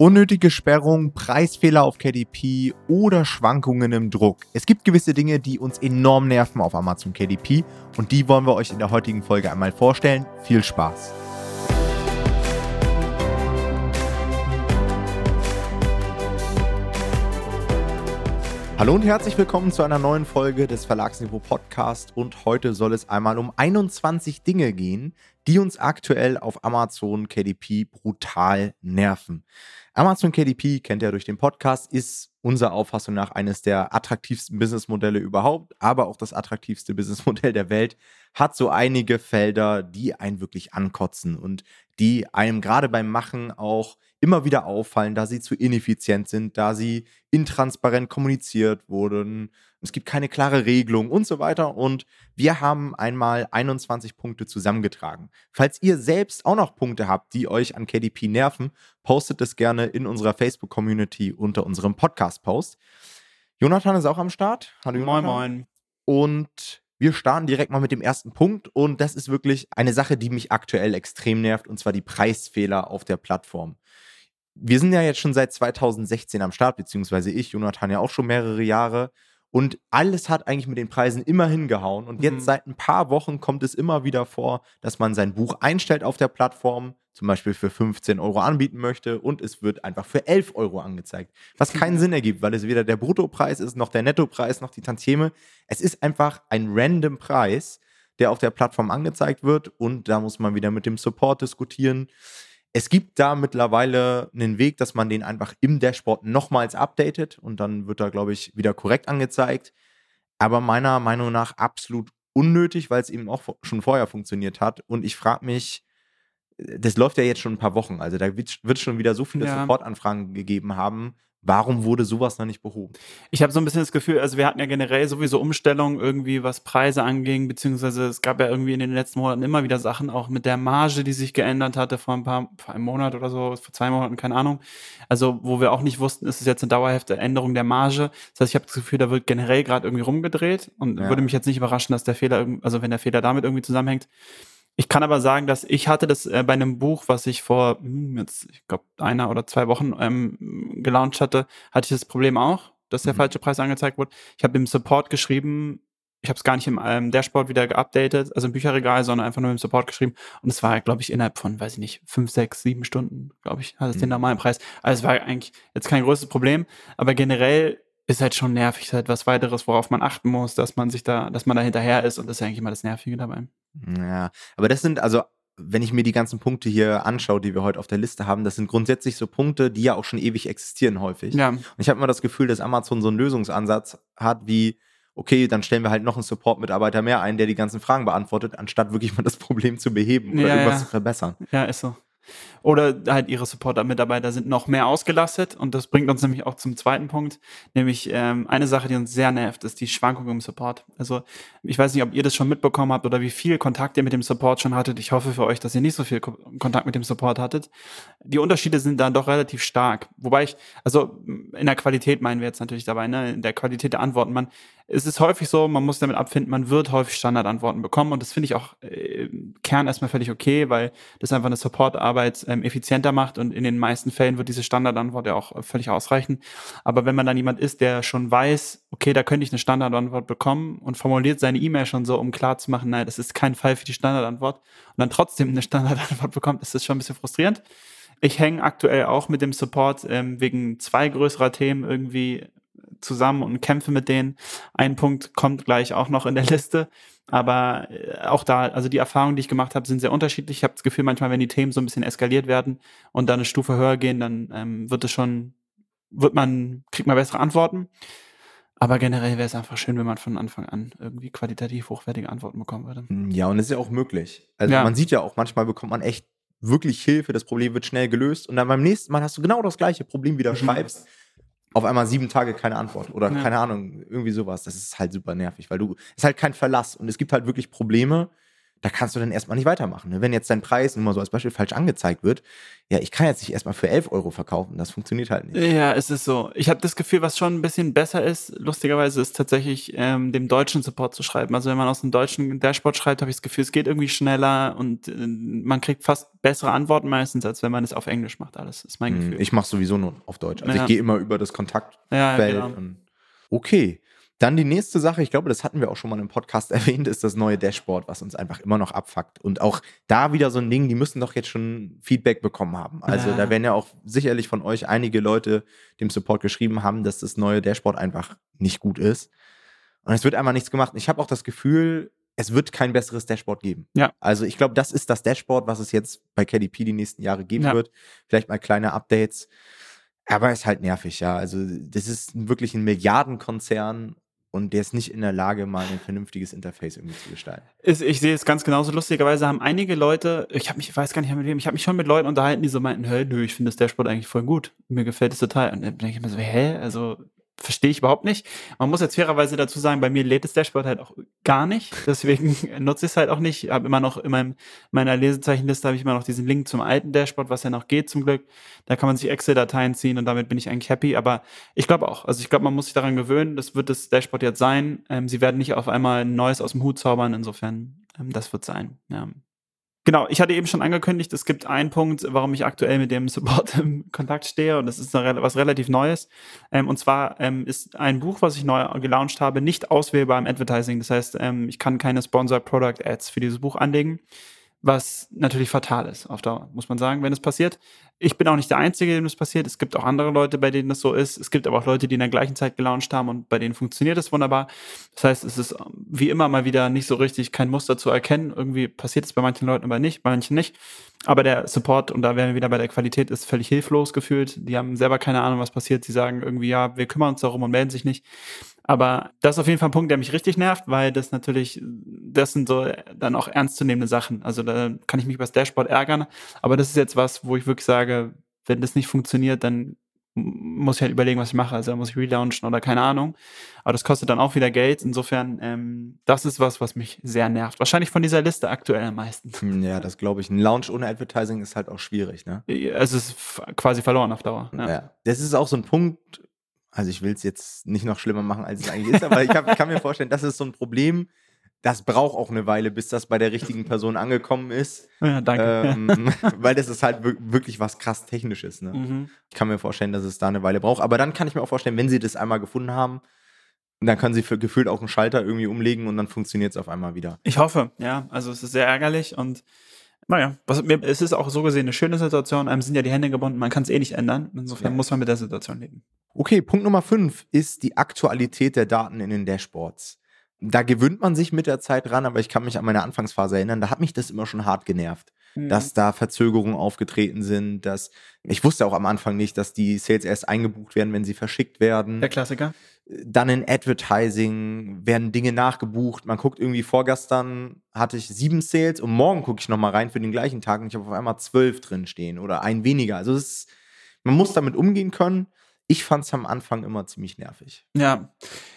Unnötige Sperrung, Preisfehler auf KDP oder Schwankungen im Druck. Es gibt gewisse Dinge, die uns enorm nerven auf Amazon KDP und die wollen wir euch in der heutigen Folge einmal vorstellen. Viel Spaß! Hallo und herzlich willkommen zu einer neuen Folge des Verlagsniveau Podcast und heute soll es einmal um 21 Dinge gehen, die uns aktuell auf Amazon KDP brutal nerven. Amazon KDP kennt ihr durch den Podcast, ist unserer Auffassung nach eines der attraktivsten Businessmodelle überhaupt, aber auch das attraktivste Businessmodell der Welt, hat so einige Felder, die einen wirklich ankotzen und die einem gerade beim Machen auch immer wieder auffallen, da sie zu ineffizient sind, da sie intransparent kommuniziert wurden. Es gibt keine klare Regelung und so weiter. Und wir haben einmal 21 Punkte zusammengetragen. Falls ihr selbst auch noch Punkte habt, die euch an KDP nerven, postet es gerne in unserer Facebook-Community unter unserem Podcast-Post. Jonathan ist auch am Start. Hallo Jonathan. Moin, moin. Und wir starten direkt mal mit dem ersten Punkt und das ist wirklich eine Sache, die mich aktuell extrem nervt und zwar die Preisfehler auf der Plattform wir sind ja jetzt schon seit 2016 am Start, beziehungsweise ich, Jonathan ja auch schon mehrere Jahre. Und alles hat eigentlich mit den Preisen immer hingehauen. Und jetzt mhm. seit ein paar Wochen kommt es immer wieder vor, dass man sein Buch einstellt auf der Plattform, zum Beispiel für 15 Euro anbieten möchte und es wird einfach für 11 Euro angezeigt. Was keinen mhm. Sinn ergibt, weil es weder der Bruttopreis ist, noch der Nettopreis, noch die Tantieme. Es ist einfach ein random Preis, der auf der Plattform angezeigt wird und da muss man wieder mit dem Support diskutieren. Es gibt da mittlerweile einen Weg, dass man den einfach im Dashboard nochmals updatet und dann wird er, glaube ich, wieder korrekt angezeigt. Aber meiner Meinung nach absolut unnötig, weil es eben auch schon vorher funktioniert hat. Und ich frage mich, äh, das läuft ja jetzt schon ein paar Wochen. Also da wird es schon wieder so viele ja. Supportanfragen gegeben haben, Warum wurde sowas noch nicht behoben? Ich habe so ein bisschen das Gefühl, also wir hatten ja generell sowieso Umstellungen irgendwie, was Preise anging, beziehungsweise es gab ja irgendwie in den letzten Monaten immer wieder Sachen, auch mit der Marge, die sich geändert hatte vor ein paar, vor einem Monat oder so, vor zwei Monaten, keine Ahnung. Also, wo wir auch nicht wussten, ist es jetzt eine dauerhafte Änderung der Marge. Das heißt, ich habe das Gefühl, da wird generell gerade irgendwie rumgedreht und ja. würde mich jetzt nicht überraschen, dass der Fehler, also wenn der Fehler damit irgendwie zusammenhängt, ich kann aber sagen, dass ich hatte das äh, bei einem Buch, was ich vor hm, jetzt, ich glaube, einer oder zwei Wochen ähm, gelauncht hatte, hatte ich das Problem auch, dass der mhm. falsche Preis angezeigt wurde. Ich habe im Support geschrieben, ich habe es gar nicht im ähm, Dashboard wieder geupdatet, also im Bücherregal, sondern einfach nur im Support geschrieben. Und es war, glaube ich, innerhalb von, weiß ich nicht, fünf, sechs, sieben Stunden, glaube ich, hat es mhm. den normalen Preis. Also es war eigentlich jetzt kein großes Problem, aber generell ist halt schon nervig, ist halt was weiteres, worauf man achten muss, dass man sich da, dass man da hinterher ist und das ist eigentlich immer das Nervige dabei. Ja, aber das sind also, wenn ich mir die ganzen Punkte hier anschaue, die wir heute auf der Liste haben, das sind grundsätzlich so Punkte, die ja auch schon ewig existieren häufig. Ja. Und ich habe immer das Gefühl, dass Amazon so einen Lösungsansatz hat wie, okay, dann stellen wir halt noch einen Support-Mitarbeiter mehr ein, der die ganzen Fragen beantwortet, anstatt wirklich mal das Problem zu beheben oder ja, irgendwas ja. zu verbessern. Ja, ist so. Oder halt ihre Supporter-Mitarbeiter sind noch mehr ausgelastet. Und das bringt uns nämlich auch zum zweiten Punkt. Nämlich ähm, eine Sache, die uns sehr nervt, ist die Schwankung im Support. Also ich weiß nicht, ob ihr das schon mitbekommen habt oder wie viel Kontakt ihr mit dem Support schon hattet. Ich hoffe für euch, dass ihr nicht so viel Kontakt mit dem Support hattet. Die Unterschiede sind dann doch relativ stark. Wobei ich, also in der Qualität meinen wir jetzt natürlich dabei, ne? in der Qualität der Antworten. Man, es ist häufig so, man muss damit abfinden, man wird häufig Standardantworten bekommen. Und das finde ich auch äh, Kern erstmal völlig okay, weil das einfach eine Supportarbeit ähm, effizienter macht und in den meisten Fällen wird diese Standardantwort ja auch völlig ausreichen. Aber wenn man dann jemand ist, der schon weiß, okay, da könnte ich eine Standardantwort bekommen und formuliert seine E-Mail schon so, um klar zu machen, nein, das ist kein Fall für die Standardantwort und dann trotzdem eine Standardantwort bekommt, ist das schon ein bisschen frustrierend. Ich hänge aktuell auch mit dem Support ähm, wegen zwei größerer Themen irgendwie zusammen und kämpfe mit denen. Ein Punkt kommt gleich auch noch in der Liste. Aber äh, auch da, also die Erfahrungen, die ich gemacht habe, sind sehr unterschiedlich. Ich habe das Gefühl, manchmal, wenn die Themen so ein bisschen eskaliert werden und dann eine Stufe höher gehen, dann ähm, wird es schon, wird man, kriegt man bessere Antworten. Aber generell wäre es einfach schön, wenn man von Anfang an irgendwie qualitativ hochwertige Antworten bekommen würde. Hm, ja, und es ist ja auch möglich. Also ja. man sieht ja auch, manchmal bekommt man echt wirklich Hilfe, das Problem wird schnell gelöst und dann beim nächsten Mal hast du genau das gleiche Problem wieder mhm. schreibst auf einmal sieben Tage keine Antwort oder ja. keine Ahnung, irgendwie sowas. Das ist halt super nervig, weil du, es ist halt kein Verlass und es gibt halt wirklich Probleme, da kannst du dann erstmal nicht weitermachen. Ne? Wenn jetzt dein Preis, nur mal so als Beispiel, falsch angezeigt wird, ja, ich kann jetzt nicht erstmal für 11 Euro verkaufen. Das funktioniert halt nicht. Ja, es ist so. Ich habe das Gefühl, was schon ein bisschen besser ist, lustigerweise, ist tatsächlich ähm, dem deutschen Support zu schreiben. Also wenn man aus dem deutschen Dashboard schreibt, habe ich das Gefühl, es geht irgendwie schneller und äh, man kriegt fast bessere Antworten meistens, als wenn man es auf Englisch macht. Alles ist mein Hm, Gefühl. Ich mache sowieso nur auf Deutsch. Also Ja. ich gehe immer über das Kontaktfeld. ja, genau. Okay. Dann die nächste Sache, ich glaube, das hatten wir auch schon mal im Podcast erwähnt, ist das neue Dashboard, was uns einfach immer noch abfuckt. Und auch da wieder so ein Ding, die müssen doch jetzt schon Feedback bekommen haben. Also Ja. da werden ja auch sicherlich von euch einige Leute dem Support geschrieben haben, dass das neue Dashboard einfach nicht gut ist. Und es wird einfach nichts gemacht. Ich habe auch das Gefühl, es wird kein besseres Dashboard geben. Ja. Also ich glaube, das ist das Dashboard, was es jetzt bei KDP die nächsten Jahre geben Ja. wird. Vielleicht mal kleine Updates. Aber ist halt nervig, ja. Also das ist wirklich ein Milliardenkonzern und der ist nicht in der Lage, mal ein vernünftiges Interface irgendwie zu gestalten. Ist, ich sehe es ganz genauso. Lustigerweise haben einige Leute, ich habe mich, ich weiß gar nicht mehr mit wem, ich habe mich schon mit Leuten unterhalten, die so meinten, hey, nö, ich finde das Dashboard eigentlich voll gut. Mir gefällt es total. Und dann denke ich mir so, hä? Also verstehe ich überhaupt nicht. Man muss jetzt fairerweise dazu sagen, bei mir lädt das Dashboard halt auch gar nicht. Deswegen nutze ich es halt auch nicht. Ich habe immer noch in meinem, meiner Lesezeichenliste habe ich immer noch diesen Link zum alten Dashboard, was ja noch geht zum Glück. Da kann man sich Excel-Dateien ziehen und damit bin ich eigentlich happy. Aber ich glaube auch. Also ich glaube, man muss sich daran gewöhnen. Das wird das Dashboard jetzt sein. Ähm, sie werden nicht auf einmal ein neues aus dem Hut zaubern. Insofern, ähm, das wird sein. Ja. Genau, ich hatte eben schon angekündigt, es gibt einen Punkt, warum ich aktuell mit dem Support im Kontakt stehe und das ist was relativ Neues. Ähm, und zwar ähm, ist ein Buch, was ich neu gelauncht habe, nicht auswählbar im Advertising. Das heißt, ähm, ich kann keine Sponsored Product Ads für dieses Buch anlegen, was natürlich fatal ist auf Dauer, muss man sagen, wenn es passiert. Ich bin auch nicht der Einzige, dem das passiert. Es gibt auch andere Leute, bei denen das so ist. Es gibt aber auch Leute, die in der gleichen Zeit gelauncht haben und bei denen funktioniert es wunderbar. Das heißt, es ist ähm, wie immer mal wieder nicht so richtig kein Muster zu erkennen. Irgendwie passiert es bei manchen Leuten aber nicht, bei manchen nicht. Aber der Support, und da wären wir wieder bei der Qualität, ist völlig hilflos gefühlt. Die haben selber keine Ahnung, was passiert. Sie sagen irgendwie, ja, wir kümmern uns darum und melden sich nicht. Aber das ist auf jeden Fall ein Punkt, der mich richtig nervt, weil das natürlich, das sind so dann auch ernstzunehmende Sachen. Also da kann ich mich über das Dashboard ärgern. Aber das ist jetzt was, wo ich wirklich sage, wenn das nicht funktioniert, dann muss ich halt überlegen, was ich mache. Also da muss ich relaunchen oder keine Ahnung. Aber das kostet dann auch wieder Geld. Insofern, ähm, das ist was, was mich sehr nervt. Wahrscheinlich von dieser Liste aktuell am meisten. Hm, Ja, das glaube ich. Ein Launch ohne Advertising ist halt auch schwierig, ne? Es ist quasi verloren auf Dauer. Ja. Ja. Das ist auch so ein Punkt, also ich will es jetzt nicht noch schlimmer machen, als es eigentlich ist, aber ich hab, kann mir vorstellen, das ist so ein Problem, das braucht auch eine Weile, bis das bei der richtigen Person angekommen ist. Ja, danke. Ähm, weil das ist halt wir- wirklich was krass Technisches. Ne? Mhm. Ich kann mir vorstellen, dass es da eine Weile braucht. Aber dann kann ich mir auch vorstellen, wenn sie das einmal gefunden haben, dann können sie für gefühlt auch einen Schalter irgendwie umlegen und dann funktioniert es auf einmal wieder. Ich hoffe, ja. Also es ist sehr ärgerlich und naja, was, mir, es ist auch so gesehen eine schöne Situation. Einem sind ja die Hände gebunden, man kann es eh nicht ändern. Insofern Ja. muss man mit der Situation leben. Okay, Punkt Nummer 5 ist die Aktualität der Daten in den Dashboards. Da gewöhnt man sich mit der Zeit dran, aber ich kann mich an meine Anfangsphase erinnern, da hat mich das immer schon hart genervt, Mhm. dass da Verzögerungen aufgetreten sind, dass ich wusste auch am Anfang nicht, dass die Sales erst eingebucht werden, wenn sie verschickt werden. der Klassiker. Dann in Advertising werden Dinge nachgebucht. Man guckt irgendwie vorgestern hatte ich sieben Sales und morgen gucke ich nochmal rein für den gleichen Tag und ich habe auf einmal zwölf drin stehen oder ein weniger. Also ist, man muss damit umgehen können. Ich fand es am Anfang immer ziemlich nervig. Ja,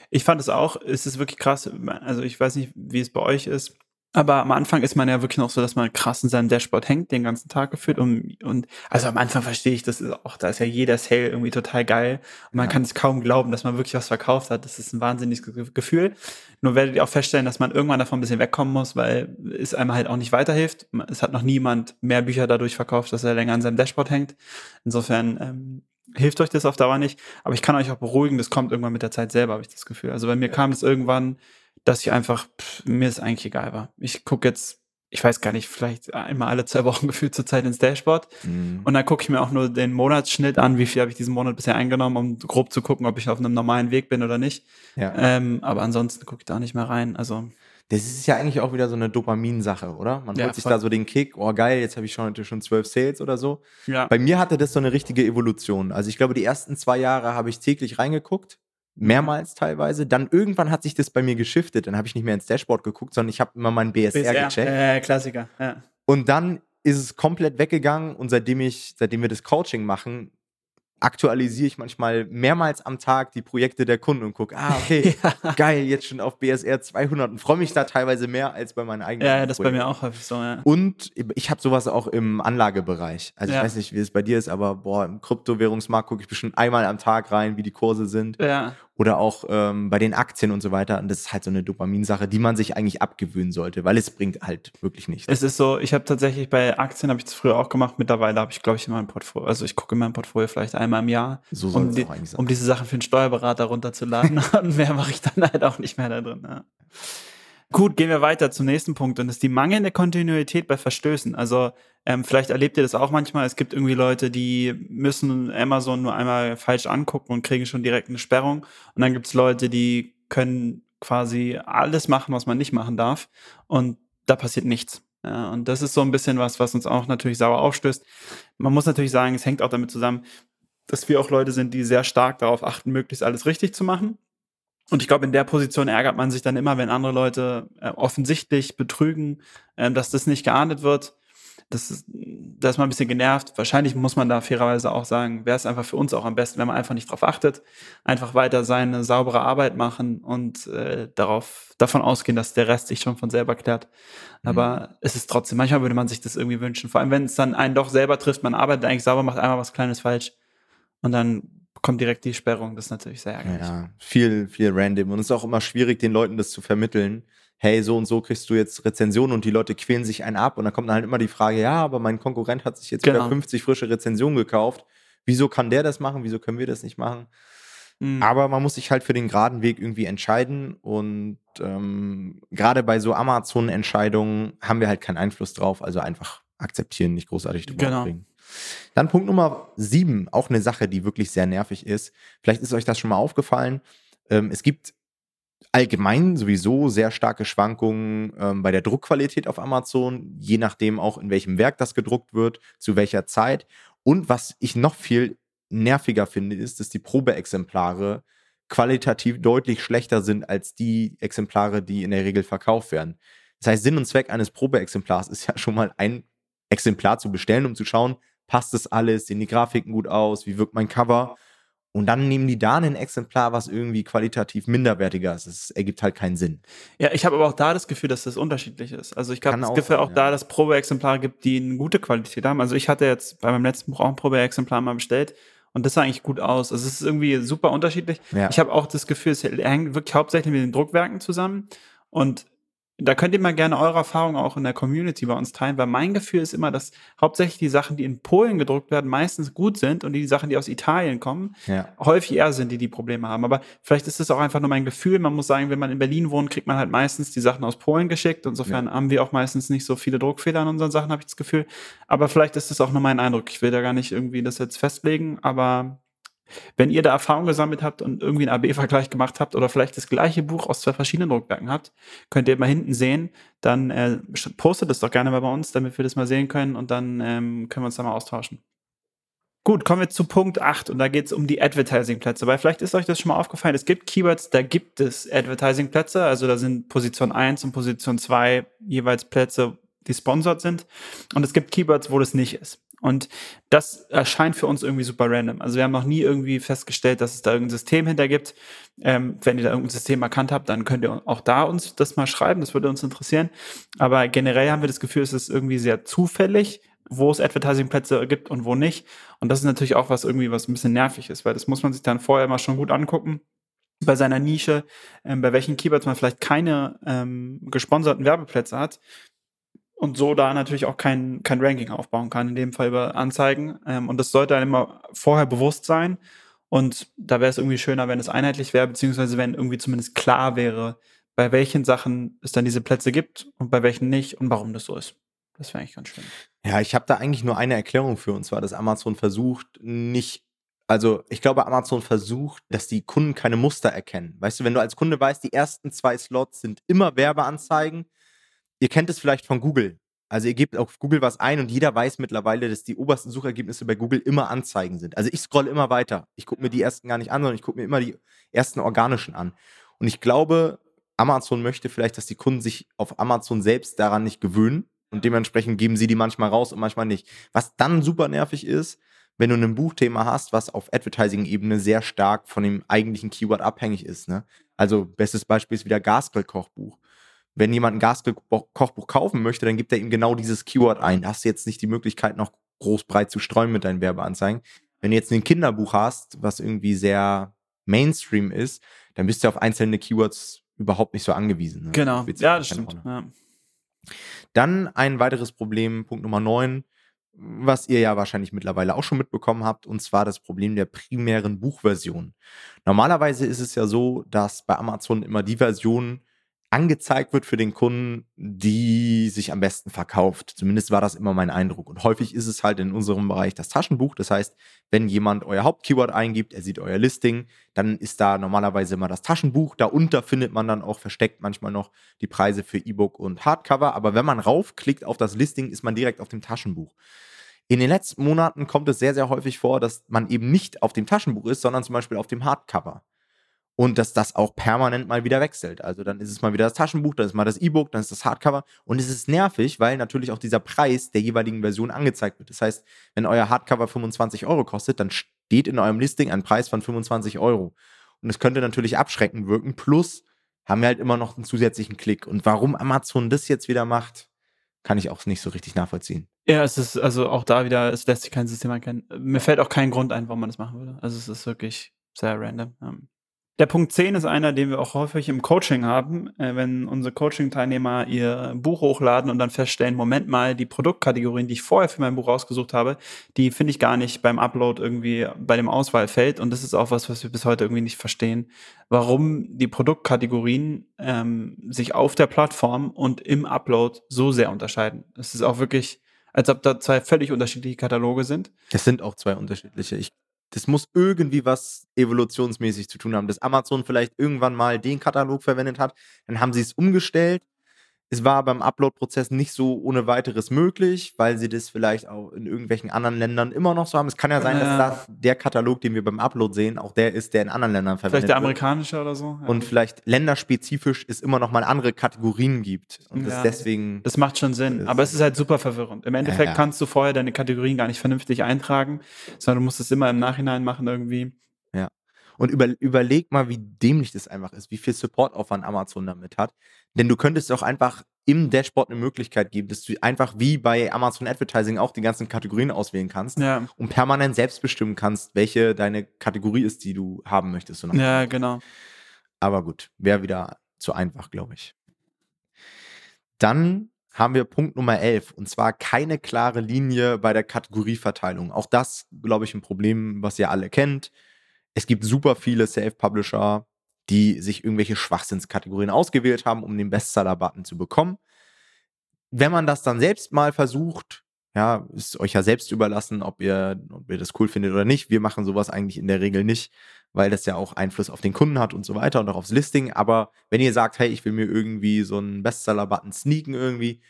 ich fand es auch. Es ist wirklich krass. Also ich weiß nicht, wie es bei euch ist. Aber am Anfang ist man ja wirklich noch so, dass man krass in seinem Dashboard hängt, den ganzen Tag gefühlt. Und, und also am Anfang verstehe ich, das ist auch, da ist ja jeder Sale irgendwie total geil. Und man Ja. kann es kaum glauben, dass man wirklich was verkauft hat. Das ist ein wahnsinniges Ge- Gefühl. Nur werdet ihr auch feststellen, dass man irgendwann davon ein bisschen wegkommen muss, weil es einem halt auch nicht weiterhilft. Es hat noch niemand mehr Bücher dadurch verkauft, dass er länger an seinem Dashboard hängt. Insofern ähm, hilft euch das auf Dauer nicht. Aber ich kann euch auch beruhigen, das kommt irgendwann mit der Zeit selber, habe ich das Gefühl. Also bei mir kam es irgendwann, dass ich einfach, pff, mir ist eigentlich egal war. Ich gucke jetzt, ich weiß gar nicht, vielleicht einmal alle zwei Wochen gefühlt zur Zeit ins Dashboard. Mhm. Und dann gucke ich mir auch nur den Monatsschnitt an, wie viel habe ich diesen Monat bisher eingenommen, um grob zu gucken, ob ich auf einem normalen Weg bin oder nicht. ja. Ähm, aber ansonsten gucke ich da nicht mehr rein. Also Das ist ja eigentlich auch wieder so eine Dopaminsache, oder? Man Ja, holt sich voll. da so den Kick, oh geil, jetzt habe ich schon heute schon zwölf Sales oder so. ja, Bei mir hatte das so eine richtige Evolution. Also ich glaube, die ersten zwei Jahre habe ich täglich reingeguckt, mehrmals teilweise. Dann irgendwann hat sich das bei mir geschiftet. Dann habe ich nicht mehr ins Dashboard geguckt, sondern ich habe immer meinen BSR, gecheckt. äh, Klassiker. Ja. Und dann ist es komplett weggegangen und seitdem ich, seitdem wir das Coaching machen, aktualisiere ich manchmal mehrmals am Tag die Projekte der Kunden und gucke, ah, okay, ja. geil, jetzt schon auf BSR 200 und freue mich da teilweise mehr als bei meinen eigenen. Ja, ja das bei mir auch häufig so, ja. Und ich habe sowas auch im Anlagebereich. Also ja. ich weiß nicht, wie es bei dir ist, aber boah, im Kryptowährungsmarkt gucke ich bestimmt einmal am Tag rein, wie die Kurse sind. Ja oder auch ähm, bei den Aktien und so weiter. Und das ist halt so eine Dopaminsache, die man sich eigentlich abgewöhnen sollte, weil es bringt halt wirklich nichts. Es ist so, ich habe tatsächlich bei Aktien, habe ich das früher auch gemacht, mittlerweile habe ich, glaube ich, in meinem Portfolio, also ich gucke in meinem Portfolio vielleicht einmal im Jahr, so um, die, um diese Sachen für einen Steuerberater runterzuladen. und mehr mache ich dann halt auch nicht mehr da drin. Ja. Gut, gehen wir weiter zum nächsten Punkt und das ist die mangelnde Kontinuität bei Verstößen. Also ähm, vielleicht erlebt ihr das auch manchmal. Es gibt irgendwie Leute, die müssen Amazon nur einmal falsch angucken und kriegen schon direkt eine Sperrung. Und dann gibt es Leute, die können quasi alles machen, was man nicht machen darf. Und da passiert nichts. Ja, und das ist so ein bisschen was, was uns auch natürlich sauer aufstößt. Man muss natürlich sagen, es hängt auch damit zusammen, dass wir auch Leute sind, die sehr stark darauf achten, möglichst alles richtig zu machen. Und ich glaube, in der Position ärgert man sich dann immer, wenn andere Leute äh, offensichtlich betrügen, äh, dass das nicht geahndet wird. Das ist, da ist man ein bisschen genervt. Wahrscheinlich muss man da fairerweise auch sagen, wäre es einfach für uns auch am besten, wenn man einfach nicht darauf achtet, einfach weiter seine saubere Arbeit machen und äh, darauf davon ausgehen, dass der Rest sich schon von selber klärt. Mhm. Aber mhm. es ist trotzdem, manchmal würde man sich das irgendwie wünschen. Vor allem, wenn es dann einen doch selber trifft, man arbeitet eigentlich sauber, macht einmal was Kleines falsch und dann kommt direkt die Sperrung. Das ist natürlich sehr ärgerlich. Ja, viel, viel random. Und es ist auch immer schwierig, den Leuten das zu vermitteln. Hey, so und so kriegst du jetzt Rezensionen und die Leute quälen sich einen ab. Und dann kommt dann halt immer die Frage, ja, aber mein Konkurrent hat sich jetzt genau. wieder 50 frische Rezensionen gekauft. Wieso kann der das machen? Wieso können wir das nicht machen? Mhm. Aber man muss sich halt für den geraden Weg irgendwie entscheiden. Und ähm, gerade bei so Amazon-Entscheidungen haben wir halt keinen Einfluss drauf. Also einfach akzeptieren, nicht großartig drüber genau. bringen. Dann Punkt Nummer sieben, auch eine Sache, die wirklich sehr nervig ist. Vielleicht ist euch das schon mal aufgefallen. Ähm, es gibt allgemein sowieso sehr starke Schwankungen ähm, bei der Druckqualität auf Amazon, je nachdem auch in welchem Werk das gedruckt wird, zu welcher Zeit. Und was ich noch viel nerviger finde, ist, dass die Probeexemplare qualitativ deutlich schlechter sind als die Exemplare, die in der Regel verkauft werden. Das heißt, Sinn und Zweck eines Probeexemplars ist ja schon mal ein Exemplar zu bestellen, um zu schauen, passt das alles, sehen die Grafiken gut aus, wie wirkt mein Cover. Und dann nehmen die da ein Exemplar, was irgendwie qualitativ minderwertiger ist. Das ergibt halt keinen Sinn. Ja, ich habe aber auch da das Gefühl, dass das unterschiedlich ist. Also ich habe das Gefühl sein, auch da, dass Probeexemplare gibt, die eine gute Qualität haben. Also ich hatte jetzt bei meinem letzten Buch auch ein Probeexemplar mal bestellt und das sah eigentlich gut aus. Also es ist irgendwie super unterschiedlich. Ja. Ich habe auch das Gefühl, es hängt wirklich hauptsächlich mit den Druckwerken zusammen. Und da könnt ihr mal gerne eure Erfahrungen auch in der Community bei uns teilen, weil mein Gefühl ist immer, dass hauptsächlich die Sachen, die in Polen gedruckt werden, meistens gut sind und die Sachen, die aus Italien kommen, ja. häufig eher sind, die die Probleme haben. Aber vielleicht ist es auch einfach nur mein Gefühl. Man muss sagen, wenn man in Berlin wohnt, kriegt man halt meistens die Sachen aus Polen geschickt. Insofern ja. haben wir auch meistens nicht so viele Druckfehler an unseren Sachen, habe ich das Gefühl. Aber vielleicht ist es auch nur mein Eindruck. Ich will da gar nicht irgendwie das jetzt festlegen, aber wenn ihr da Erfahrung gesammelt habt und irgendwie einen AB-Vergleich gemacht habt oder vielleicht das gleiche Buch aus zwei verschiedenen Druckwerken habt, könnt ihr mal hinten sehen. Dann äh, postet es doch gerne mal bei uns, damit wir das mal sehen können und dann ähm, können wir uns da mal austauschen. Gut, kommen wir zu Punkt 8 und da geht es um die Advertising-Plätze, weil vielleicht ist euch das schon mal aufgefallen, es gibt Keywords, da gibt es Advertising-Plätze, also da sind Position 1 und Position 2 jeweils Plätze, die sponsored sind und es gibt Keywords, wo das nicht ist. Und das erscheint für uns irgendwie super random. Also wir haben noch nie irgendwie festgestellt, dass es da irgendein System hinter gibt. Ähm, wenn ihr da irgendein System erkannt habt, dann könnt ihr auch da uns das mal schreiben. Das würde uns interessieren. Aber generell haben wir das Gefühl, es ist irgendwie sehr zufällig, wo es Advertising-Plätze gibt und wo nicht. Und das ist natürlich auch was irgendwie, was ein bisschen nervig ist, weil das muss man sich dann vorher mal schon gut angucken bei seiner Nische, ähm, bei welchen Keywords man vielleicht keine ähm, gesponserten Werbeplätze hat, und so da natürlich auch kein, kein Ranking aufbauen kann, in dem Fall über Anzeigen. Ähm, und das sollte einem immer vorher bewusst sein. Und da wäre es irgendwie schöner, wenn es einheitlich wäre, beziehungsweise wenn irgendwie zumindest klar wäre, bei welchen Sachen es dann diese Plätze gibt und bei welchen nicht und warum das so ist. Das wäre eigentlich ganz schön. Ja, ich habe da eigentlich nur eine Erklärung für, und zwar, dass Amazon versucht, nicht also ich glaube, Amazon versucht, dass die Kunden keine Muster erkennen. Weißt du, wenn du als Kunde weißt, die ersten zwei Slots sind immer Werbeanzeigen, ihr kennt es vielleicht von Google. Also ihr gebt auf Google was ein und jeder weiß mittlerweile, dass die obersten Suchergebnisse bei Google immer Anzeigen sind. Also ich scrolle immer weiter. Ich gucke mir die ersten gar nicht an, sondern ich gucke mir immer die ersten organischen an. Und ich glaube, Amazon möchte vielleicht, dass die Kunden sich auf Amazon selbst daran nicht gewöhnen und dementsprechend geben sie die manchmal raus und manchmal nicht. Was dann super nervig ist, wenn du ein Buchthema hast, was auf Advertising-Ebene sehr stark von dem eigentlichen Keyword abhängig ist. Ne? Also bestes Beispiel ist wieder Gasgrill-Kochbuch. Wenn jemand ein Gasgrill-Kochbuch kaufen möchte, dann gibt er ihm genau dieses Keyword ein. Da hast du jetzt nicht die Möglichkeit, noch groß breit zu streuen mit deinen Werbeanzeigen. Wenn du jetzt ein Kinderbuch hast, was irgendwie sehr Mainstream ist, dann bist du auf einzelne Keywords überhaupt nicht so angewiesen. Ne? Genau, ja, das stimmt. Ja. Dann ein weiteres Problem, Punkt Nummer 9, was ihr ja wahrscheinlich mittlerweile auch schon mitbekommen habt, und zwar das Problem der primären Buchversion. Normalerweise ist es ja so, dass bei Amazon immer die Version angezeigt wird für den Kunden, die sich am besten verkauft. Zumindest war das immer mein Eindruck. Und häufig ist es halt in unserem Bereich das Taschenbuch. Das heißt, wenn jemand euer Hauptkeyword eingibt, er sieht euer Listing, dann ist da normalerweise immer das Taschenbuch. Darunter findet man dann auch versteckt manchmal noch die Preise für E-Book und Hardcover. Aber wenn man raufklickt auf das Listing, ist man direkt auf dem Taschenbuch. In den letzten Monaten kommt es sehr, sehr häufig vor, dass man eben nicht auf dem Taschenbuch ist, sondern zum Beispiel auf dem Hardcover und dass das auch permanent mal wieder wechselt. Also dann ist es mal wieder das Taschenbuch, dann ist mal das E-Book, dann ist das Hardcover und es ist nervig, weil natürlich auch dieser Preis der jeweiligen Version angezeigt wird. Das heißt, wenn euer Hardcover 25 Euro kostet, dann steht in eurem Listing ein Preis von 25 Euro. Und es könnte natürlich abschreckend wirken. Plus haben wir halt immer noch einen zusätzlichen Klick. Und warum Amazon das jetzt wieder macht, kann ich auch nicht so richtig nachvollziehen. Ja, es ist also auch da wieder, es lässt sich kein System erkennen. Mir fällt auch kein Grund ein, warum man das machen würde. Also es ist wirklich sehr random. Der Punkt 10 ist einer, den wir auch häufig im Coaching haben, äh, wenn unsere Coaching-Teilnehmer ihr Buch hochladen und dann feststellen, Moment mal, die Produktkategorien, die ich vorher für mein Buch rausgesucht habe, die finde ich gar nicht beim Upload irgendwie bei dem Auswahlfeld. Und das ist auch was, was wir bis heute irgendwie nicht verstehen, warum die Produktkategorien ähm, sich auf der Plattform und im Upload so sehr unterscheiden. Es ist auch wirklich, als ob da zwei völlig unterschiedliche Kataloge sind. Es sind auch zwei unterschiedliche. Ich das muss irgendwie was evolutionsmäßig zu tun haben, dass Amazon vielleicht irgendwann mal den Katalog verwendet hat, dann haben sie es umgestellt es war beim Upload-Prozess nicht so ohne weiteres möglich, weil sie das vielleicht auch in irgendwelchen anderen Ländern immer noch so haben. Es kann ja sein, ja. dass das der Katalog, den wir beim Upload sehen, auch der ist, der in anderen Ländern verwendet wird. Vielleicht der amerikanische wird. oder so. Ja. Und vielleicht länderspezifisch es immer noch mal andere Kategorien gibt. Und ja. das deswegen. Das macht schon Sinn. Aber es ist halt super verwirrend. Im Endeffekt kannst du vorher deine Kategorien gar nicht vernünftig eintragen, sondern du musst es immer im Nachhinein machen irgendwie. Und über, überleg mal, wie dämlich das einfach ist, wie viel Supportaufwand Amazon damit hat. Denn du könntest auch einfach im Dashboard eine Möglichkeit geben, dass du einfach wie bei Amazon Advertising auch die ganzen Kategorien auswählen kannst ja. und permanent selbst bestimmen kannst, welche deine Kategorie ist, die du haben möchtest. Ja, genau. Aber gut, wäre wieder zu einfach, glaube ich. Dann haben wir Punkt Nummer 11 und zwar keine klare Linie bei der Kategorieverteilung. Auch das, glaube ich, ein Problem, was ihr alle kennt. Es gibt super viele Self-Publisher, die sich irgendwelche Schwachsinnskategorien ausgewählt haben, um den Bestseller-Button zu bekommen. Wenn man das dann selbst mal versucht, ja, ist euch ja selbst überlassen, ob ihr, ob ihr das cool findet oder nicht. Wir machen sowas eigentlich in der Regel nicht, weil das ja auch Einfluss auf den Kunden hat und so weiter und auch aufs Listing. Aber wenn ihr sagt, hey, ich will mir irgendwie so einen Bestseller-Button sneaken irgendwie,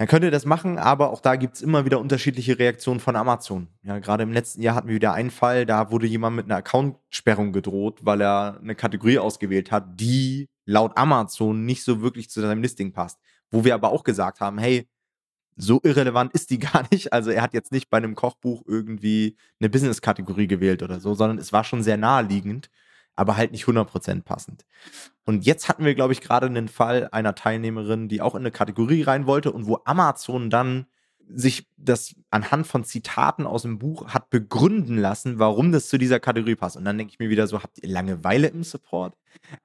dann könnt ihr das machen, aber auch da gibt es immer wieder unterschiedliche Reaktionen von Amazon. Ja, gerade im letzten Jahr hatten wir wieder einen Fall, da wurde jemand mit einer Accountsperrung gedroht, weil er eine Kategorie ausgewählt hat, die laut Amazon nicht so wirklich zu seinem Listing passt. Wo wir aber auch gesagt haben, hey, so irrelevant ist die gar nicht. Also er hat jetzt nicht bei einem Kochbuch irgendwie eine Business-Kategorie gewählt oder so, sondern es war schon sehr naheliegend aber halt nicht 100% passend. Und jetzt hatten wir, glaube ich, gerade einen Fall einer Teilnehmerin, die auch in eine Kategorie rein wollte und wo Amazon dann sich das anhand von Zitaten aus dem Buch hat begründen lassen, warum das zu dieser Kategorie passt. Und dann denke ich mir wieder so, habt ihr Langeweile im Support?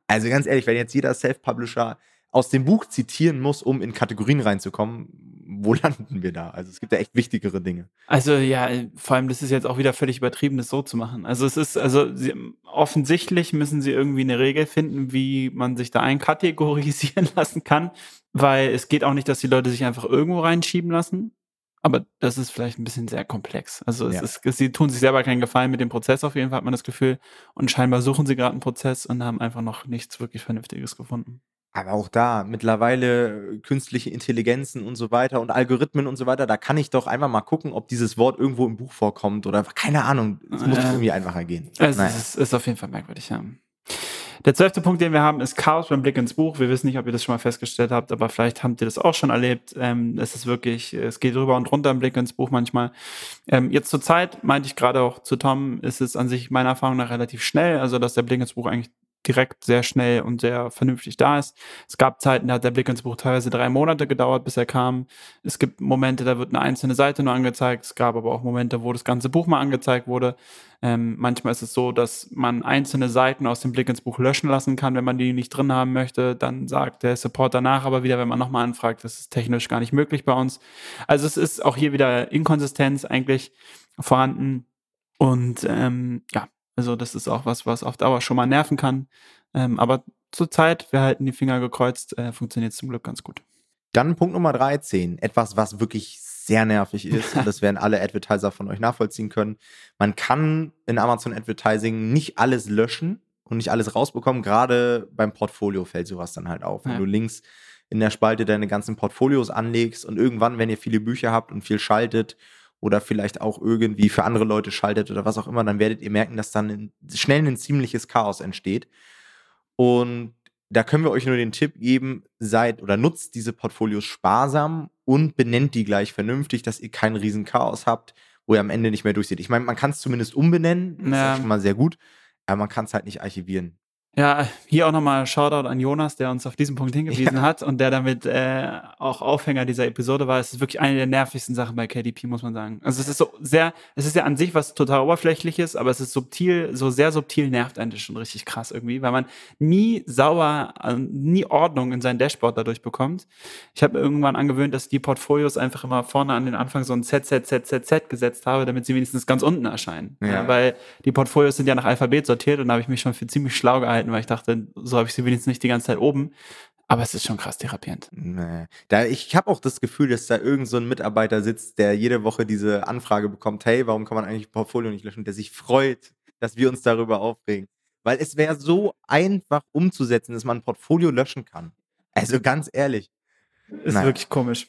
Also ganz ehrlich, wenn jetzt jeder Self-Publisher aus dem Buch zitieren muss, um in Kategorien reinzukommen, wo landen wir da? Also es gibt ja echt wichtigere Dinge. Also ja, vor allem das ist jetzt auch wieder völlig übertrieben, das so zu machen. Also es ist, also sie, offensichtlich müssen sie irgendwie eine Regel finden, wie man sich da einkategorisieren lassen kann, weil es geht auch nicht, dass die Leute sich einfach irgendwo reinschieben lassen. Aber das ist vielleicht ein bisschen sehr komplex. Also ja. ist, sie tun sich selber keinen Gefallen mit dem Prozess, auf jeden Fall hat man das Gefühl. Und scheinbar suchen sie gerade einen Prozess und haben einfach noch nichts wirklich Vernünftiges gefunden. Aber auch da, mittlerweile äh, künstliche Intelligenzen und so weiter und Algorithmen und so weiter, da kann ich doch einfach mal gucken, ob dieses Wort irgendwo im Buch vorkommt oder keine Ahnung. Es muss äh, irgendwie einfacher gehen. Es ist, ist, auf jeden Fall merkwürdig, ja. Der zwölfte Punkt, den wir haben, ist Chaos beim Blick ins Buch. Wir wissen nicht, ob ihr das schon mal festgestellt habt, aber vielleicht habt ihr das auch schon erlebt. Ähm, es ist wirklich, es geht rüber und runter im Blick ins Buch manchmal. Ähm, jetzt zur Zeit, meinte ich gerade auch zu Tom, ist es an sich meiner Erfahrung nach relativ schnell, also dass der Blick ins Buch eigentlich direkt sehr schnell und sehr vernünftig da ist. Es gab Zeiten, da hat der Blick ins Buch teilweise drei Monate gedauert, bis er kam. Es gibt Momente, da wird eine einzelne Seite nur angezeigt. Es gab aber auch Momente, wo das ganze Buch mal angezeigt wurde. Ähm, manchmal ist es so, dass man einzelne Seiten aus dem Blick ins Buch löschen lassen kann, wenn man die nicht drin haben möchte. Dann sagt der Support danach aber wieder, wenn man nochmal anfragt, das ist technisch gar nicht möglich bei uns. Also es ist auch hier wieder Inkonsistenz eigentlich vorhanden. Und ähm, ja, also das ist auch was, was auf Dauer schon mal nerven kann. Ähm, aber zurzeit, wir halten die Finger gekreuzt, äh, funktioniert es zum Glück ganz gut. Dann Punkt Nummer 13, etwas, was wirklich sehr nervig ist. und das werden alle Advertiser von euch nachvollziehen können. Man kann in Amazon Advertising nicht alles löschen und nicht alles rausbekommen. Gerade beim Portfolio fällt sowas dann halt auf. Wenn ja. du links in der Spalte deine ganzen Portfolios anlegst und irgendwann, wenn ihr viele Bücher habt und viel schaltet oder vielleicht auch irgendwie für andere Leute schaltet oder was auch immer, dann werdet ihr merken, dass dann schnell ein ziemliches Chaos entsteht. Und da können wir euch nur den Tipp geben, seid oder nutzt diese Portfolios sparsam und benennt die gleich vernünftig, dass ihr keinen riesen Chaos habt, wo ihr am Ende nicht mehr durchseht. Ich meine, man kann es zumindest umbenennen, das ja. ist schon mal sehr gut, aber man kann es halt nicht archivieren. Ja, hier auch nochmal Shoutout an Jonas, der uns auf diesen Punkt hingewiesen ja. hat und der damit äh, auch Aufhänger dieser Episode war. Es ist wirklich eine der nervigsten Sachen bei KDP, muss man sagen. Also es ist so sehr, es ist ja an sich was total oberflächliches, aber es ist subtil, so sehr subtil nervt einen das schon richtig krass irgendwie, weil man nie sauber, äh, nie Ordnung in sein Dashboard dadurch bekommt. Ich habe irgendwann angewöhnt, dass die Portfolios einfach immer vorne an den Anfang so ein ZZZZZ gesetzt habe, damit sie wenigstens ganz unten erscheinen. Ja. Ja, weil die Portfolios sind ja nach Alphabet sortiert und da habe ich mich schon für ziemlich schlau gehalten halten, weil ich dachte, so habe ich sie wenigstens nicht die ganze Zeit oben. Aber es ist schon krass therapierend. Nee. Da, ich habe auch das Gefühl, dass da irgend so ein Mitarbeiter sitzt, der jede Woche diese Anfrage bekommt, hey, warum kann man eigentlich Portfolio nicht löschen? Der sich freut, dass wir uns darüber aufregen. Weil es wäre so einfach umzusetzen, dass man ein Portfolio löschen kann. Also ganz ehrlich. Ist naja. wirklich komisch.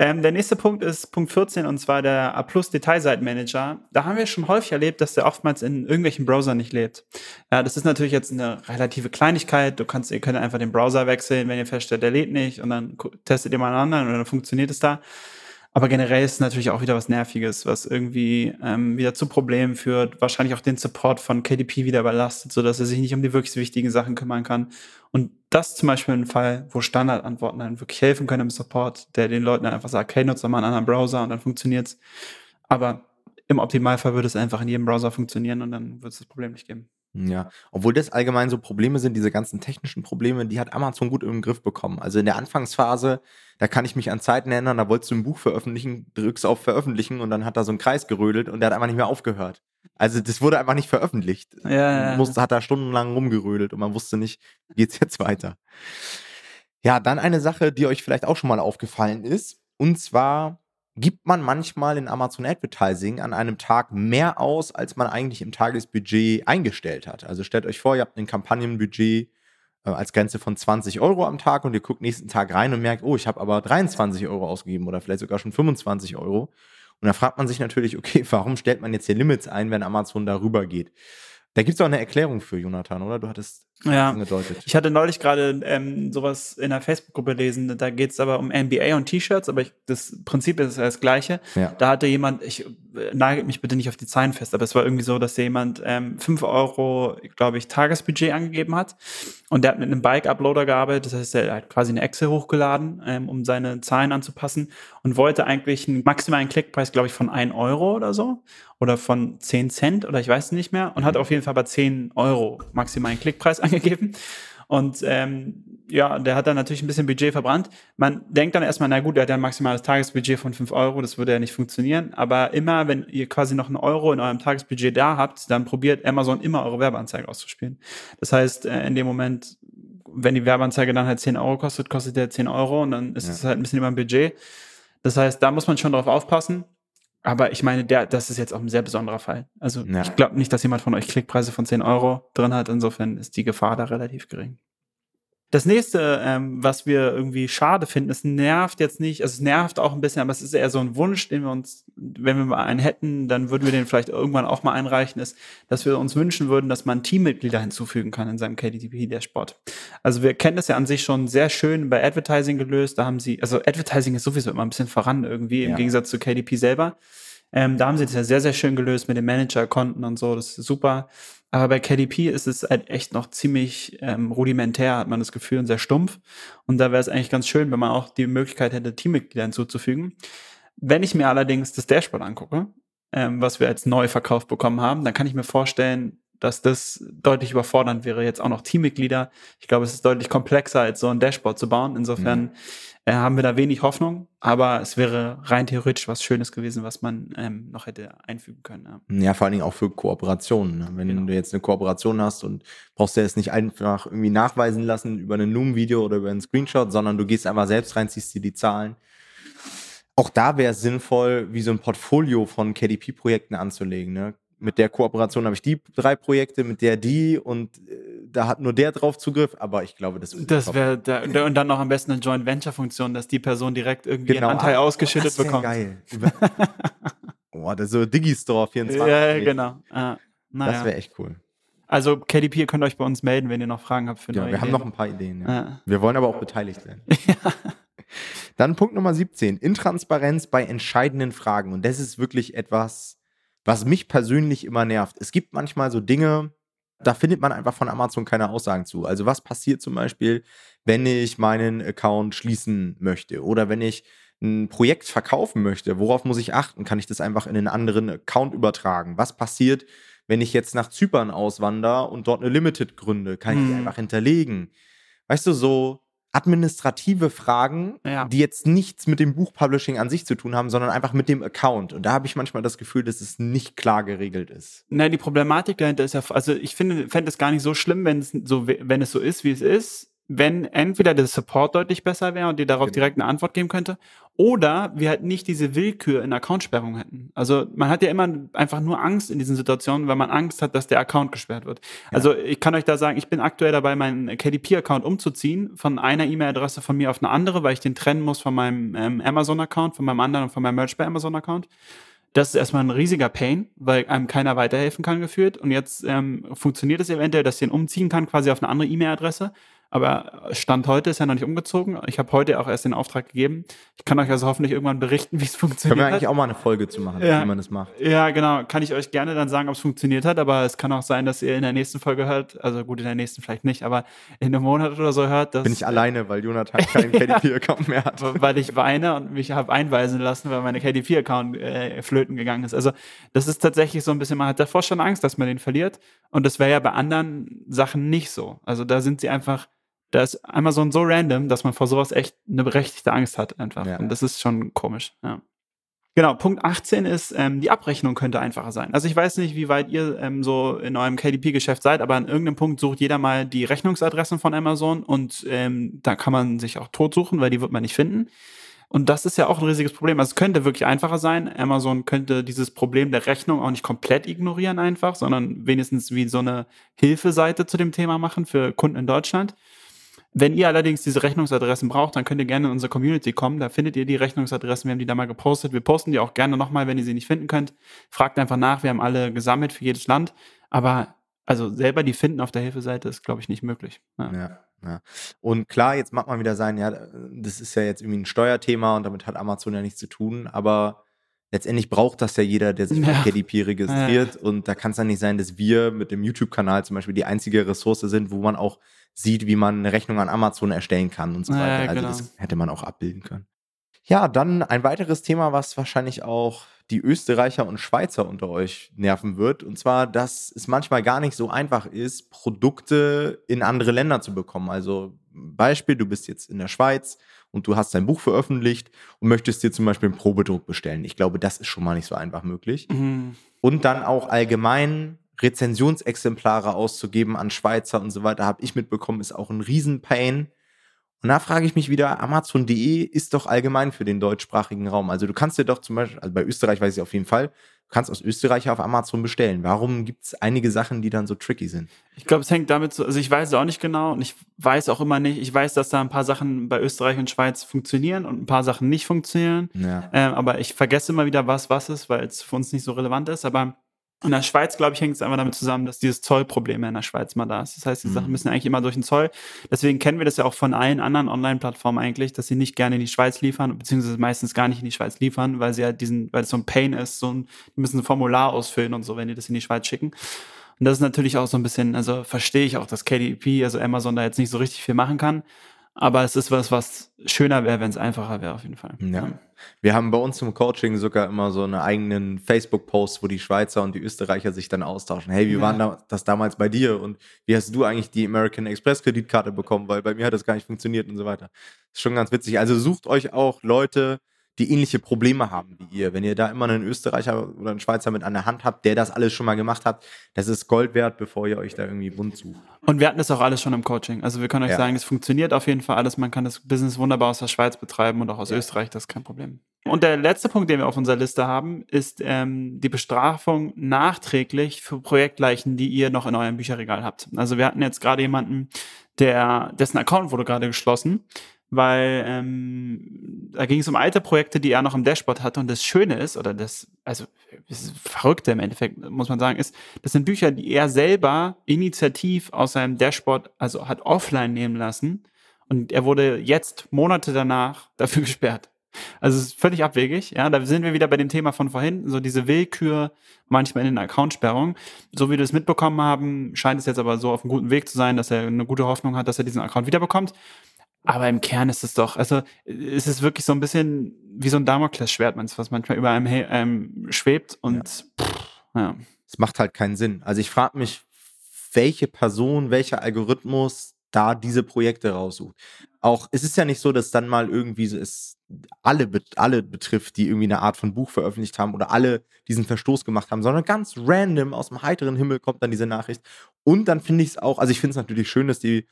Ähm, der nächste Punkt ist Punkt 14 und zwar der A Plus Detailseitenmanager. Da haben wir schon häufig erlebt, dass der oftmals in irgendwelchen Browsern nicht lebt. Ja, das ist natürlich jetzt eine relative Kleinigkeit. Du kannst, ihr könnt einfach den Browser wechseln, wenn ihr feststellt, der lädt nicht und dann testet ihr mal einen anderen und dann funktioniert es da. Aber generell ist es natürlich auch wieder was Nerviges, was irgendwie ähm, wieder zu Problemen führt, wahrscheinlich auch den Support von KDP wieder überlastet, sodass er sich nicht um die wirklich wichtigen Sachen kümmern kann. Und das zum Beispiel ein Fall, wo Standardantworten dann wirklich helfen können im Support, der den Leuten dann einfach sagt, hey, nutze mal einen anderen Browser und dann funktioniert's. Aber im Optimalfall würde es einfach in jedem Browser funktionieren und dann wird es das Problem nicht geben. Ja, obwohl das allgemein so Probleme sind, diese ganzen technischen Probleme, die hat Amazon gut im Griff bekommen. Also in der Anfangsphase, da kann ich mich an Zeiten erinnern, da wolltest du ein Buch veröffentlichen, drückst auf Veröffentlichen und dann hat da so ein Kreis gerödelt und der hat einfach nicht mehr aufgehört. Also das wurde einfach nicht veröffentlicht. Ja, ja. Musste, hat da stundenlang rumgerödelt und man wusste nicht, wie geht's jetzt weiter. Ja, dann eine Sache, die euch vielleicht auch schon mal aufgefallen ist. Und zwar gibt man manchmal in Amazon Advertising an einem Tag mehr aus, als man eigentlich im Tagesbudget eingestellt hat. Also stellt euch vor, ihr habt ein Kampagnenbudget äh, als Grenze von 20 Euro am Tag und ihr guckt nächsten Tag rein und merkt, oh, ich habe aber 23 Euro ausgegeben oder vielleicht sogar schon 25 Euro. Und da fragt man sich natürlich, okay, warum stellt man jetzt hier Limits ein, wenn Amazon darüber geht? Da gibt es auch eine Erklärung für, Jonathan, oder? Du hattest ja. angedeutet. Ich hatte neulich gerade ähm, sowas in der Facebook-Gruppe lesen. Da geht es aber um NBA und T-Shirts, aber ich, das Prinzip ist das gleiche. Ja. Da hatte jemand, ich äh, nagelt mich bitte nicht auf die Zahlen fest, aber es war irgendwie so, dass jemand ähm, 5 Euro, glaube ich, Tagesbudget angegeben hat. Und der hat mit einem Bike-Uploader gearbeitet. Das heißt, er hat quasi eine Excel hochgeladen, ähm, um seine Zahlen anzupassen und wollte eigentlich einen maximalen Klickpreis, glaube ich, von 1 Euro oder so oder von 10 Cent oder ich weiß nicht mehr und hat auf jeden Fall bei 10 Euro maximalen Klickpreis angegeben. Und ähm, ja, der hat dann natürlich ein bisschen Budget verbrannt. Man denkt dann erstmal, na gut, der hat ja ein maximales Tagesbudget von 5 Euro, das würde ja nicht funktionieren. Aber immer, wenn ihr quasi noch einen Euro in eurem Tagesbudget da habt, dann probiert Amazon immer eure Werbeanzeige auszuspielen. Das heißt, äh, in dem Moment, wenn die Werbeanzeige dann halt 10 Euro kostet, kostet der 10 Euro und dann ist es halt ein bisschen über dem Budget. Das heißt, da muss man schon drauf aufpassen. Aber ich meine, der, das ist jetzt auch ein sehr besonderer Fall. Also ja. ich glaube nicht, dass jemand von euch Klickpreise von 10 Euro drin hat. Insofern ist die Gefahr da relativ gering. Das nächste, ähm, was wir irgendwie schade finden, es nervt jetzt nicht, also es nervt auch ein bisschen, aber es ist eher so ein Wunsch, den wir uns, wenn wir mal einen hätten, dann würden wir den vielleicht irgendwann auch mal einreichen, ist, dass wir uns wünschen würden, dass man Teammitglieder hinzufügen kann in seinem KDTP-Dashboard. Also wir kennen das ja an sich schon sehr schön bei Advertising gelöst, da haben sie, also Advertising ist sowieso immer ein bisschen voran irgendwie, im Ja. Gegensatz zu KDP selber. Ähm, da haben sie das ja sehr, sehr schön gelöst mit den Manager-Konten und so, das ist super. Aber bei KDP ist es halt echt noch ziemlich ähm, rudimentär, hat man das Gefühl, und sehr stumpf. Und da wäre es eigentlich ganz schön, wenn man auch die Möglichkeit hätte, Teammitglieder hinzuzufügen. Wenn ich mir allerdings das Dashboard angucke, ähm, was wir als neu verkauft bekommen haben, dann kann ich mir vorstellen, dass das deutlich überfordernd wäre, jetzt auch noch Teammitglieder. Ich glaube, es ist deutlich komplexer, als so ein Dashboard zu bauen. Insofern äh, haben wir da wenig Hoffnung, aber es wäre rein theoretisch was Schönes gewesen, was man ähm, noch hätte einfügen können. Ja. Ja, vor allen Dingen auch für Kooperationen. Ne? Wenn Genau. du jetzt eine Kooperation hast und brauchst dir das nicht einfach irgendwie nachweisen lassen über ein Loom-Video oder über einen Screenshot, sondern du gehst einfach selbst rein, ziehst dir die Zahlen. Auch da wäre es sinnvoll, wie so ein Portfolio von KDP-Projekten anzulegen. Ne? Mit der Kooperation habe ich die drei Projekte, mit der die und äh, da hat nur der drauf Zugriff, aber ich glaube, das Das wäre da, und dann noch am besten eine Joint Venture Funktion, dass die Person direkt irgendwie Genau. einen Anteil Ah, ausgeschüttet das wär bekommt. geil. Oh, das ist so Digistore 24. Ja, genau. Ah, naja. Das wäre echt cool. Also KDP, ihr könnt euch bei uns melden, wenn ihr noch Fragen habt für Ja, wir haben Ideen. noch ein paar Ideen. Ja. Ja. Wir wollen aber auch beteiligt werden. Dann Punkt Nummer 17. Intransparenz bei entscheidenden Fragen. Und das ist wirklich etwas, was mich persönlich immer nervt. Es gibt manchmal so Dinge, da findet man einfach von Amazon keine Aussagen zu. Also was passiert zum Beispiel, wenn ich meinen Account schließen möchte oder wenn ich ein Projekt verkaufen möchte, worauf muss ich achten? Kann ich das einfach in einen anderen Account übertragen? Was passiert, wenn ich jetzt nach Zypern auswandere und dort eine Limited gründe? Kann ich die Hm. einfach hinterlegen? Weißt du, so administrative Fragen, Ja. die jetzt nichts mit dem Buchpublishing an sich zu tun haben, sondern einfach mit dem Account. Und da habe ich manchmal das Gefühl, dass es nicht klar geregelt ist. Na, die Problematik dahinter ist ja, also ich finde, fände es gar nicht so schlimm, wenn es so, we- wenn es so ist, wie es ist, wenn entweder der Support deutlich besser wäre und dir darauf Genau. direkt eine Antwort geben könnte, oder wir halt nicht diese Willkür in Accountsperrung hätten. Also man hat ja immer einfach nur Angst in diesen Situationen, weil man Angst hat, dass der Account gesperrt wird. Also ich kann euch da sagen, ich bin aktuell dabei, meinen KDP-Account umzuziehen von einer E-Mail-Adresse von mir auf eine andere, weil ich den trennen muss von meinem ähm, Amazon-Account, von meinem anderen und von meinem Merch bei Amazon-Account. Das ist erstmal ein riesiger Pain, weil einem keiner weiterhelfen kann gefühlt. Und jetzt ähm, funktioniert es eventuell, dass ich den umziehen kann, quasi auf eine andere E-Mail-Adresse. Aber Stand heute ist er noch nicht umgezogen. Ich habe heute auch erst den Auftrag gegeben. Ich kann euch also hoffentlich irgendwann berichten, wie es Können funktioniert wir hat. eigentlich auch mal eine Folge zu machen, Ja. wie man das macht. Ja, genau. Kann ich euch gerne dann sagen, ob es funktioniert hat, aber es kann auch sein, dass ihr in der nächsten Folge hört, also gut, in der nächsten vielleicht nicht, aber in einem Monat oder so hört, dass, Bin ich alleine, weil Jonathan keinen KDP-Account mehr hat. weil ich weine und mich habe einweisen lassen, weil meine KDP-Account äh, flöten gegangen ist. Also das ist tatsächlich so ein bisschen, man hat davor schon Angst, dass man den verliert und das wäre ja bei anderen Sachen nicht so. Also da sind sie einfach, da ist Amazon so random, dass man vor sowas echt eine berechtigte Angst hat einfach. Ja. Und das ist schon komisch, ja. Genau, Punkt 18 ist, ähm, die Abrechnung könnte einfacher sein. Also ich weiß nicht, wie weit ihr ähm, so in eurem KDP-Geschäft seid, aber an irgendeinem Punkt sucht jeder mal die Rechnungsadressen von Amazon und ähm, da kann man sich auch tot suchen, weil die wird man nicht finden. Und das ist ja auch ein riesiges Problem. Also es könnte wirklich einfacher sein. Amazon könnte dieses Problem der Rechnung auch nicht komplett ignorieren einfach, sondern wenigstens wie so eine Hilfeseite zu dem Thema machen für Kunden in Deutschland. Wenn ihr allerdings diese Rechnungsadressen braucht, dann könnt ihr gerne in unsere Community kommen. Da findet ihr die Rechnungsadressen. Wir haben die da mal gepostet. Wir posten die auch gerne nochmal, wenn ihr sie nicht finden könnt. Fragt einfach nach. Wir haben alle gesammelt für jedes Land. Aber also selber die finden auf der Hilfeseite ist, glaube ich, nicht möglich. Ja. Ja, ja. Und klar, jetzt mag man wieder sein, ja, das ist ja jetzt irgendwie ein Steuerthema und damit hat Amazon ja nichts zu tun, aber letztendlich braucht das ja jeder, der sich Ja. bei KDP registriert. Und da kann es ja nicht sein, dass wir mit dem YouTube-Kanal zum Beispiel die einzige Ressource sind, wo man auch sieht, wie man eine Rechnung an Amazon erstellen kann und so weiter. ja, also genau. das hätte man auch abbilden können. Ja, dann ein weiteres Thema, was wahrscheinlich auch die Österreicher und Schweizer unter euch nerven wird. Und zwar, dass es manchmal gar nicht so einfach ist, Produkte in andere Länder zu bekommen. Also Beispiel, du bist jetzt in der Schweiz und du hast dein Buch veröffentlicht und möchtest dir zum Beispiel einen Probedruck bestellen. Ich glaube, das ist schon mal nicht so einfach möglich. Mhm. Und dann auch allgemein Rezensionsexemplare auszugeben an Schweizer und so weiter, habe ich mitbekommen, ist auch ein Riesenpain. Und da frage ich mich wieder, Amazon.de ist doch allgemein für den deutschsprachigen Raum. Also du kannst dir doch zum Beispiel, also bei Österreich weiß ich auf jeden Fall, du kannst aus Österreich auf Amazon bestellen. Warum gibt es einige Sachen, die dann so tricky sind? Ich glaube, es hängt damit so, also ich weiß es auch nicht genau und ich weiß auch immer nicht, ich weiß, dass da ein paar Sachen bei Österreich und Schweiz funktionieren und ein paar Sachen nicht funktionieren. Ja. Ähm, aber ich vergesse immer wieder, was was ist, weil es für uns nicht so relevant ist. Aber in der Schweiz, glaube ich, hängt es einfach damit zusammen, dass dieses Zollproblem in der Schweiz mal da ist. Das heißt, die Mhm. Sachen müssen eigentlich immer durch den Zoll. Deswegen kennen wir das ja auch von allen anderen Online-Plattformen eigentlich, dass sie nicht gerne in die Schweiz liefern, beziehungsweise meistens gar nicht in die Schweiz liefern, weil sie ja diesen, weil es so ein Pain ist, so ein, die müssen ein Formular ausfüllen und so, wenn die das in die Schweiz schicken. Und das ist natürlich auch so ein bisschen, also verstehe ich auch, dass KDP, also Amazon da jetzt nicht so richtig viel machen kann. Aber es ist was, was schöner wäre, wenn es einfacher wäre, auf jeden Fall. Ja. Wir haben bei uns im Coaching sogar immer so einen eigenen Facebook-Post, wo die Schweizer und die Österreicher sich dann austauschen. Hey, wie Ja. war da, das damals bei dir? Und wie hast du eigentlich die American Express Kreditkarte bekommen? Weil bei mir hat das gar nicht funktioniert und so weiter. ist schon ganz witzig. Also sucht euch auch Leute, die ähnliche Probleme haben wie ihr. Wenn ihr da immer einen Österreicher oder einen Schweizer mit an der Hand habt, der das alles schon mal gemacht hat, das ist Gold wert, bevor ihr euch da irgendwie bunt sucht. Und wir hatten das auch alles schon im Coaching. Also wir können euch Ja. sagen, es funktioniert auf jeden Fall alles. Man kann das Business wunderbar aus der Schweiz betreiben und auch aus Ja. Österreich, das ist kein Problem. Und der letzte Punkt, den wir auf unserer Liste haben, ist ähm, die Bestrafung nachträglich für Projektleichen, die ihr noch in eurem Bücherregal habt. Also wir hatten jetzt gerade jemanden, der, dessen Account wurde gerade geschlossen, weil ähm, da ging es um alte Projekte, die er noch im Dashboard hatte. Und das Schöne ist, oder das, also das Verrückte im Endeffekt, muss man sagen, ist, das sind Bücher, die er selber initiativ aus seinem Dashboard, also hat offline nehmen lassen. Und er wurde jetzt, Monate danach, dafür gesperrt. Also es ist völlig abwegig, ja. Da sind wir wieder bei dem Thema von vorhin, so diese Willkür manchmal in den Accountsperrungen. So wie wir das mitbekommen haben, scheint es jetzt aber so auf einem guten Weg zu sein, dass er eine gute Hoffnung hat, dass er diesen Account wiederbekommt. Aber im Kern ist es doch, also es ist wirklich so ein bisschen wie so ein Damoklesschwert, was manchmal über einem he- ähm, schwebt und pff, ja. Es macht halt keinen Sinn. Also ich frage mich, welche Person, welcher Algorithmus da diese Projekte raussucht. Auch es ist ja nicht so, dass dann mal irgendwie es alle, alle betrifft, die irgendwie eine Art von Buch veröffentlicht haben oder alle diesen Verstoß gemacht haben, sondern ganz random aus dem heiteren Himmel kommt dann diese Nachricht. Und dann finde ich es auch, also ich finde es natürlich schön, dass die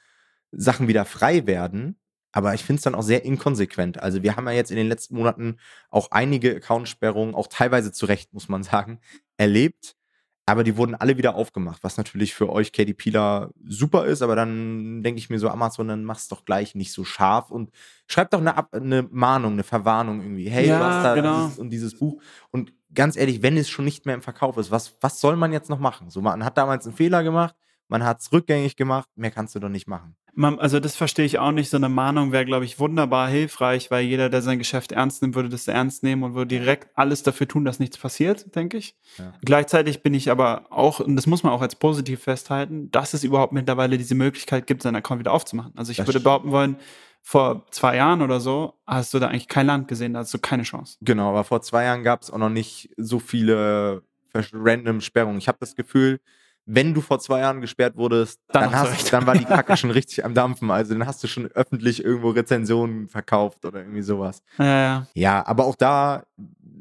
Sachen wieder frei werden, aber ich finde es dann auch sehr inkonsequent. Also wir haben ja jetzt in den letzten Monaten auch einige Accountsperrungen, auch teilweise zu Recht, muss man sagen, erlebt. Aber die wurden alle wieder aufgemacht, was natürlich für euch KDPler super ist, aber dann denke ich mir so, Amazon, dann mach's doch gleich nicht so scharf und schreibt doch eine, eine Mahnung, eine Verwarnung irgendwie. Hey, Ja, du hast da genau. dieses und dieses Buch. Und ganz ehrlich, wenn es schon nicht mehr im Verkauf ist, was, was soll man jetzt noch machen? So, man hat damals einen Fehler gemacht, man hat es rückgängig gemacht, mehr kannst du doch nicht machen. Man, also das verstehe ich auch nicht. So eine Mahnung wäre, glaube ich, wunderbar hilfreich, weil jeder, der sein Geschäft ernst nimmt, würde das ernst nehmen und würde direkt alles dafür tun, dass nichts passiert, denke ich. Ja. Gleichzeitig bin ich aber auch, und das muss man auch als positiv festhalten, dass es überhaupt mittlerweile diese Möglichkeit gibt, seinen Account wieder aufzumachen. Also ich Das würde behaupten wollen, vor zwei Jahren oder so hast du da eigentlich kein Land gesehen, da hast du keine Chance. Genau, aber vor zwei Jahren gab es auch noch nicht so viele random Sperrungen. Ich habe das Gefühl, wenn du vor zwei Jahren gesperrt wurdest, Dann dann, hast dann war die Kacke schon richtig am Dampfen. Also dann hast du schon öffentlich irgendwo Rezensionen verkauft oder irgendwie sowas. Ja, ja. Ja, aber auch da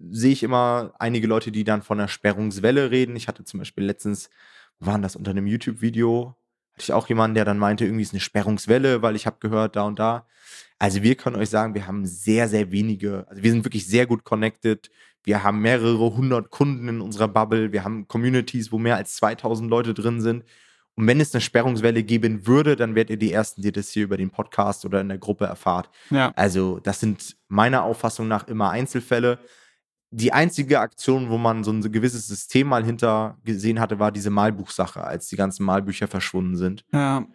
sehe ich immer einige Leute, die dann von einer Sperrungswelle reden. Ich hatte zum Beispiel letztens, waren das unter einem YouTube-Video, hatte ich auch jemanden, der dann meinte, irgendwie ist eine Sperrungswelle, weil ich habe gehört, da und da. Also wir können euch sagen, wir haben sehr, sehr wenige, also wir sind wirklich sehr gut connected. Wir haben mehrere hundert Kunden in unserer Bubble. Wir haben Communities, wo mehr als 2000 Leute drin sind. Und wenn es eine Sperrungswelle geben würde, dann werdet ihr die Ersten, die das hier über den Podcast oder in der Gruppe erfahrt. ja. Also, das sind meiner Auffassung nach immer Einzelfälle. Die einzige Aktion, wo man so ein gewisses System mal hinter gesehen hatte, war diese Malbuchsache, als die ganzen Malbücher verschwunden sind. ja.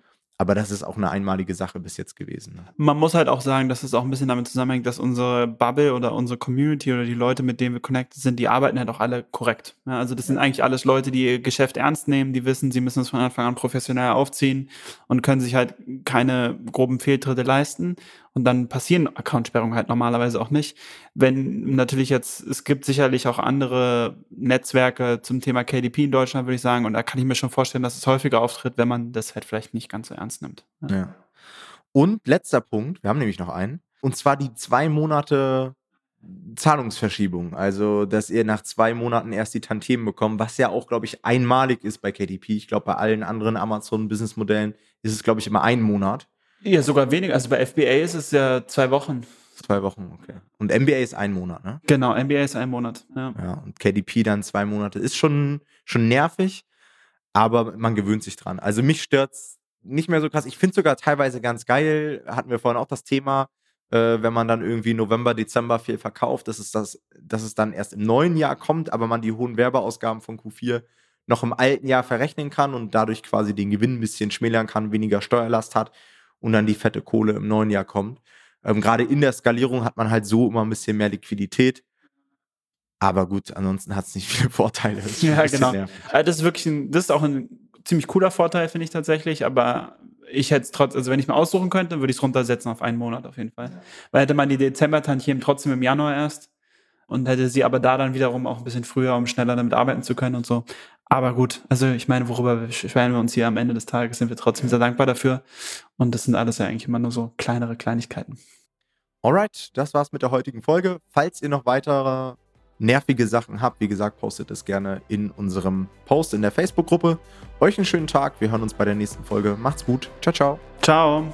Aber das ist auch eine einmalige Sache bis jetzt gewesen. ne? Man muss halt auch sagen, dass es auch ein bisschen damit zusammenhängt, dass unsere Bubble oder unsere Community oder die Leute, mit denen wir connected sind, die arbeiten halt auch alle korrekt. Ja, also das sind eigentlich alles Leute, die ihr Geschäft ernst nehmen, die wissen, sie müssen es von Anfang an professionell aufziehen und können sich halt keine groben Fehltritte leisten. Und dann passieren Accountsperrungen halt normalerweise auch nicht. Wenn natürlich jetzt, es gibt sicherlich auch andere Netzwerke zum Thema KDP in Deutschland, würde ich sagen. Und da kann ich mir schon vorstellen, dass es häufiger auftritt, wenn man das halt vielleicht nicht ganz so ernst nimmt. Ja. Und letzter Punkt, wir haben nämlich noch einen, und zwar die zwei Monate Zahlungsverschiebung. Also, dass ihr nach zwei Monaten erst die Tantiemen bekommt, was ja auch, glaube ich, einmalig ist bei KDP. Ich glaube, bei allen anderen Amazon-Business-Modellen ist es, glaube ich, immer ein Monat. Ja, sogar weniger. Also bei FBA ist es ja zwei Wochen. Zwei Wochen, okay. Und NBA ist ein Monat, ne? Genau, NBA ist ein Monat. Ja, ja und KDP dann zwei Monate. Ist schon, schon nervig, aber man gewöhnt sich dran. Also mich stört's nicht mehr so krass. Ich finde sogar teilweise ganz geil. Hatten wir vorhin auch das Thema, äh, wenn man dann irgendwie November, Dezember viel verkauft, dass es, das, dass es dann erst im neuen Jahr kommt, aber man die hohen Werbeausgaben von Q4 noch im alten Jahr verrechnen kann und dadurch quasi den Gewinn ein bisschen schmälern kann, weniger Steuerlast hat und dann die fette Kohle im neuen Jahr kommt. Ähm, Gerade in der Skalierung hat man halt so immer ein bisschen mehr Liquidität. Aber gut, ansonsten hat es nicht viele Vorteile. Ja, genau. Also das ist wirklich ein, das ist auch ein ziemlich cooler Vorteil, finde ich tatsächlich. Aber ich hätte es trotzdem, also wenn ich mal aussuchen könnte, würde ich es runtersetzen auf einen Monat auf jeden Fall. Weil hätte man die Dezember-Tantiemen trotzdem im Januar erst und hätte sie aber da dann wiederum auch ein bisschen früher, um schneller damit arbeiten zu können und so. Aber gut, also ich meine, worüber beschweren wir uns hier am Ende des Tages, sind wir trotzdem sehr dankbar dafür. Und das sind alles ja eigentlich immer nur so kleinere Kleinigkeiten. Alright, das war's mit der heutigen Folge. Falls ihr noch weitere nervige Sachen habt, wie gesagt, postet es gerne in unserem Post in der Facebook-Gruppe. Euch einen schönen Tag. Wir hören uns bei der nächsten Folge. Macht's gut. Ciao, ciao. Ciao.